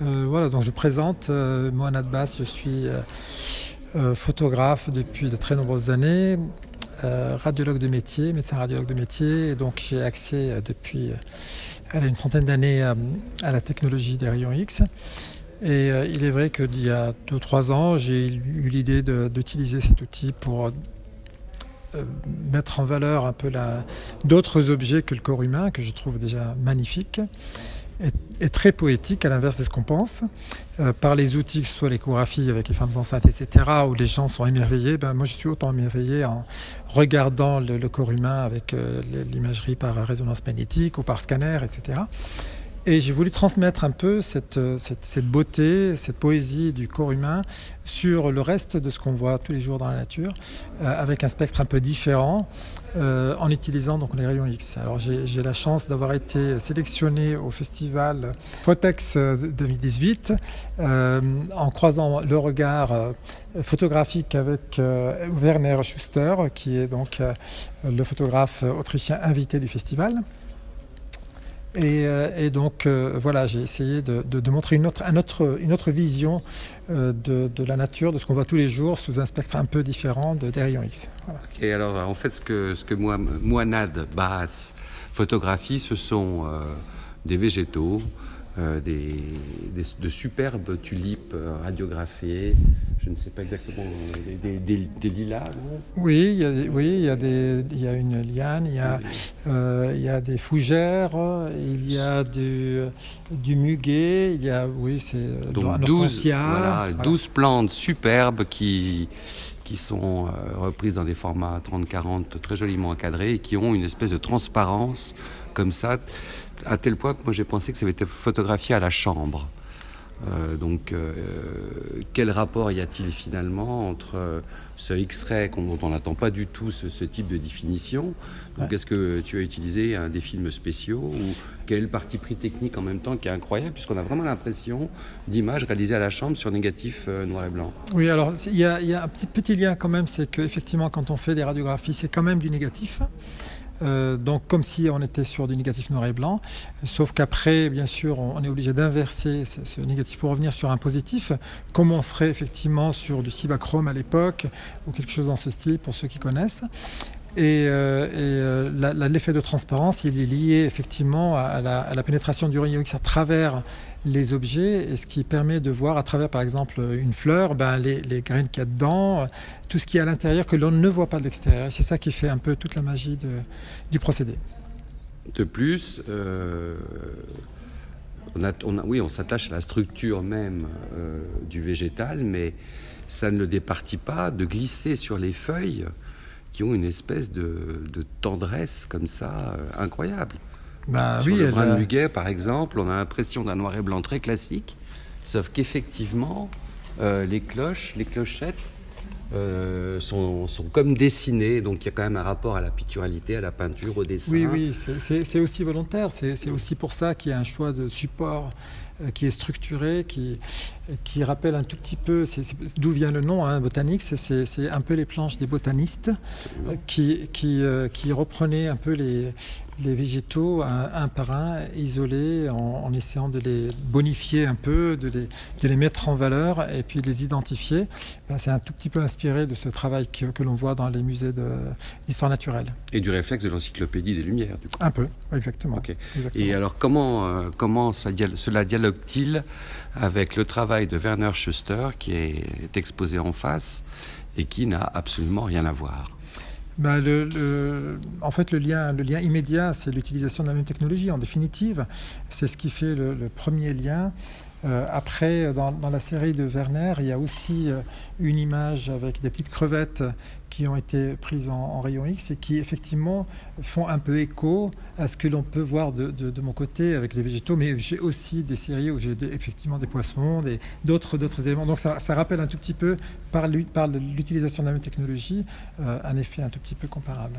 voilà, donc je présente Mohamed Bass, je suis photographe depuis de très nombreuses années, radiologue de métier, médecin radiologue de métier, et donc j'ai accès depuis une trentaine d'années à la technologie des rayons X. Et euh, il est vrai qu'il y a 2-3 ans, j'ai eu l'idée d'utiliser cet outil pour euh, mettre en valeur un peu d'autres objets que le corps humain, que je trouve déjà magnifique et, très poétique, à l'inverse de ce qu'on pense. Euh, par les outils, que ce soit l'échographie avec les femmes enceintes, etc., où les gens sont émerveillés, ben, moi je suis autant émerveillé en regardant le, corps humain avec l'imagerie par résonance magnétique ou par scanner, etc. Et j'ai voulu transmettre un peu cette, cette, beauté, cette poésie du corps humain sur le reste de ce qu'on voit tous les jours dans la nature, euh, avec un spectre un peu différent, euh, en utilisant donc les rayons X. Alors j'ai la chance d'avoir été sélectionné au festival Photex 2018 euh, en croisant le regard photographique avec Werner Schuster, qui est donc le photographe autrichien invité du festival. Euh, et, donc euh, voilà, j'ai essayé de, montrer une autre, une autre vision euh, de, la nature, de ce qu'on voit tous les jours sous un spectre un peu différent de des rayons X. Et alors en fait ce que, ce que Bass photographie, ce sont des végétaux, des, de superbes tulipes radiographiées, je ne sais pas exactement, des, lilas, Oui, il y a, oui il, y a des, il y a une liane, il y a, euh, il y a des fougères, il y a du, du muguet, il y a, oui, c'est euh, Donc 12, voilà, 12 plantes superbes qui, qui sont euh, reprises dans des formats 30-40 très joliment encadrés et qui ont une espèce de transparence comme ça, à tel point que moi j'ai pensé que ça avait été photographié à la chambre. Euh, donc, euh, quel rapport y a-t-il finalement entre euh, ce X-ray dont on n'attend pas du tout ce, type de définition Donc, est-ce que tu as utilisé des films spéciaux ou quel parti pris technique en même temps qui est incroyable puisqu'on a vraiment l'impression d'images réalisées à la chambre sur négatif noir et blanc? Oui, alors il y, y, a un petit, petit lien quand même, c'est qu'effectivement quand on fait des radiographies, c'est quand même du négatif. Euh, donc comme si on était sur du négatif noir et blanc, sauf qu'après, bien sûr, on, est obligé d'inverser ce, négatif pour revenir sur un positif, comme on ferait effectivement sur du cibachrome à l'époque, ou quelque chose dans ce style pour ceux qui connaissent. Et, euh, euh, l'effet de transparence, il est lié effectivement à la, pénétration du rayon X à travers les objets, et ce qui permet de voir à travers, par exemple, une fleur, ben, les, graines qu'il y a dedans, tout ce qui est à l'intérieur que l'on ne voit pas de l'extérieur. C'est ça qui fait un peu toute la magie du procédé. De plus, euh, on oui, on s'attache à la structure même du végétal, mais ça ne le départit pas de glisser sur les feuilles qui ont une espèce de, tendresse comme ça euh, incroyable. Bah, Sur oui, le brun de muguet, par exemple, on a l'impression d'un noir et blanc très classique, sauf qu'effectivement, euh, les cloches, les clochettes euh, sont, sont, comme dessinées, donc il y a quand même un rapport à la picturalité, à la peinture, au dessin. Oui, oui, c'est aussi volontaire, c'est aussi pour ça qu'il y a un choix de support qui est structuré, qui, qui rappelle un tout petit peu, d'où vient le nom hein, botanique, c'est un peu les planches des botanistes qui, qui, qui reprenaient un peu les, les végétaux un, par un, isolés, en, essayant de les bonifier un peu, de les, de les mettre en valeur et puis de les identifier. Ben, c'est un tout petit peu inspiré de ce travail que, que l'on voit dans les musées d'histoire naturelle. Et du réflexe de l'encyclopédie des Lumières, du coup. Un peu, exactement. Et alors, comment, euh, comment ça, cela avec le travail de Werner Schuster qui est exposé en face et qui n'a absolument rien à voir bah, le, en fait, le lien immédiat, c'est l'utilisation de la même technologie. En définitive, c'est ce qui fait le, premier lien. Euh, après, dans, la série de Werner, il y a aussi euh, une image avec des petites crevettes qui ont été prises en, rayon X et qui effectivement font un peu écho à ce que l'on peut voir de, mon côté avec les végétaux, mais j'ai aussi des séries où j'ai effectivement des poissons, d'autres éléments. Donc ça, rappelle un tout petit peu, par l'utilisation de la même technologie, euh, un effet un tout petit peu comparable.